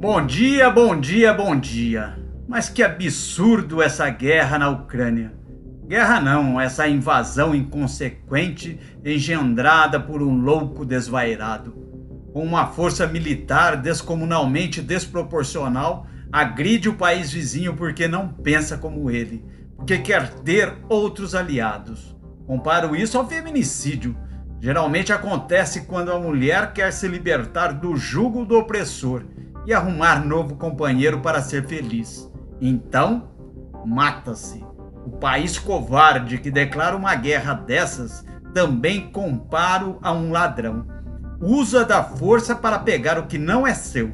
Bom dia, bom dia, bom dia. Mas que absurdo essa guerra na Ucrânia. Guerra não, essa invasão inconsequente engendrada por um louco desvairado. Com uma força militar descomunalmente desproporcional, agride o país vizinho porque não pensa como ele, porque quer ter outros aliados. Comparo isso ao feminicídio. Geralmente acontece quando a mulher quer se libertar do jugo do opressor e arrumar novo companheiro para ser feliz. Então, mata-se. O país covarde que declara uma guerra dessas também comparo a um ladrão. Usa da força para pegar o que não é seu.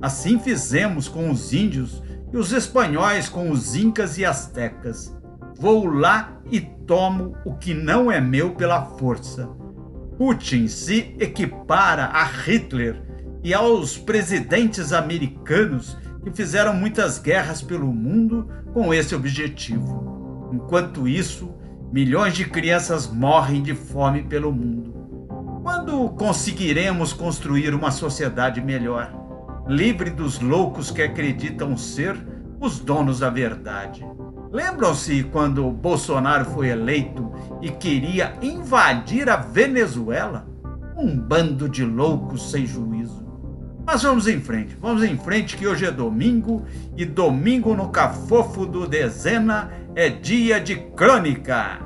Assim fizemos com os índios e os espanhóis com os incas e astecas. Vou lá e tomo o que não é meu pela força. Putin se equipara a Hitler e aos presidentes americanos que fizeram muitas guerras pelo mundo com esse objetivo. Enquanto isso, milhões de crianças morrem de fome pelo mundo. Quando conseguiremos construir uma sociedade melhor, livre dos loucos que acreditam ser os donos da verdade? Lembram-se quando Bolsonaro foi eleito e queria invadir a Venezuela? Um bando de loucos sem juízo. Mas vamos em frente, vamos em frente que hoje é domingo e domingo no Cafofo do Dezena é dia de crônica.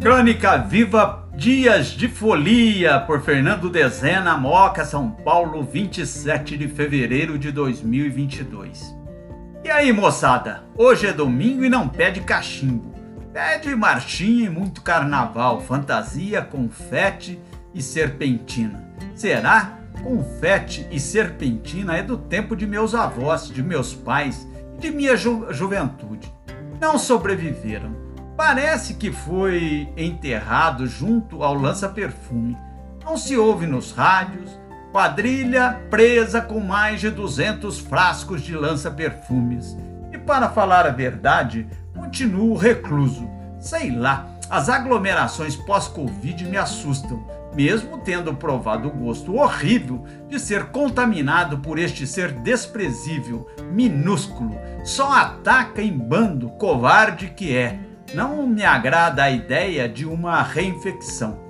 Crônica Viva Dias de Folia por Fernando Dezena, Moca, São Paulo, 27 de fevereiro de 2022. E aí, moçada? Hoje é domingo e não pede cachimbo. Pede marchinha e muito carnaval, fantasia, confete e serpentina. Será? Confete e serpentina é do tempo de meus avós, de meus pais, de minha ju juventude. Não sobreviveram. Parece que foi enterrado junto ao lança-perfume. Não se ouve nos rádios, quadrilha presa com mais de 200 frascos de lança-perfumes. E para falar a verdade, continuo recluso. Sei lá, as aglomerações pós-Covid me assustam, mesmo tendo provado o gosto horrível de ser contaminado por este ser desprezível, minúsculo, só ataca em bando, covarde que é. Não me agrada a ideia de uma reinfecção.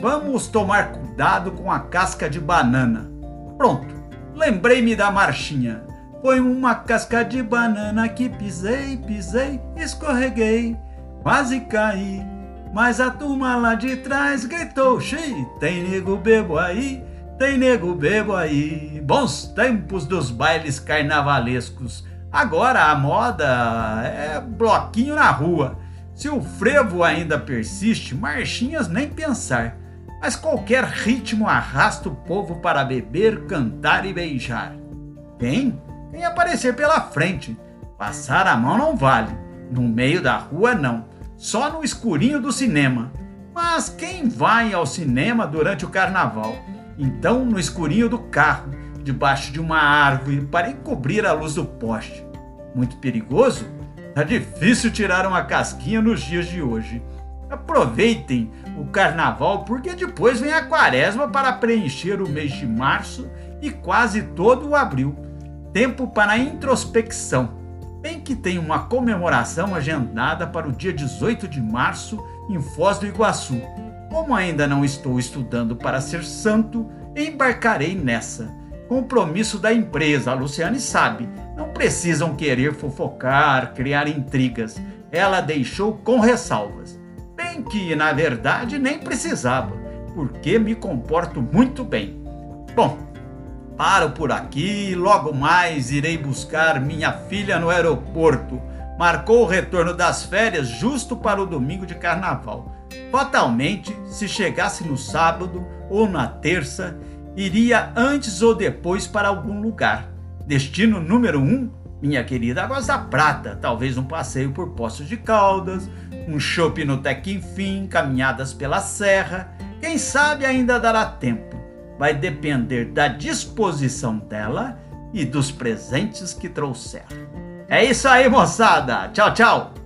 Vamos tomar cuidado com a casca de banana. Pronto, lembrei-me da marchinha. Foi uma casca de banana que pisei, pisei, escorreguei, quase caí. Mas a turma lá de trás gritou: Xi, tem nego bebo aí, tem nego bebo aí. Bons tempos dos bailes carnavalescos. Agora a moda é bloquinho na rua. Se o frevo ainda persiste, marchinhas nem pensar mas qualquer ritmo arrasta o povo para beber, cantar e beijar. Quem? Quem aparecer pela frente. Passar a mão não vale. No meio da rua, não. Só no escurinho do cinema. Mas quem vai ao cinema durante o carnaval? Então, no escurinho do carro, debaixo de uma árvore, para encobrir a luz do poste. Muito perigoso? É difícil tirar uma casquinha nos dias de hoje. Aproveitem o carnaval, porque depois vem a quaresma para preencher o mês de março e quase todo o abril. Tempo para introspecção. Bem que tem uma comemoração agendada para o dia 18 de março em Foz do Iguaçu. Como ainda não estou estudando para ser santo, embarcarei nessa. Compromisso da empresa, a Luciane sabe. Não precisam querer fofocar, criar intrigas. Ela deixou com ressalvas que na verdade nem precisava, porque me comporto muito bem. Bom, paro por aqui, logo mais irei buscar minha filha no aeroporto. Marcou o retorno das férias justo para o domingo de carnaval. Fatalmente, se chegasse no sábado ou na terça, iria antes ou depois para algum lugar. Destino número um, minha querida Águas da Prata, talvez um passeio por Poços de Caldas, um chopp no Tequinfim, caminhadas pela serra. Quem sabe ainda dará tempo. Vai depender da disposição dela e dos presentes que trouxer. É isso aí, moçada. Tchau, tchau.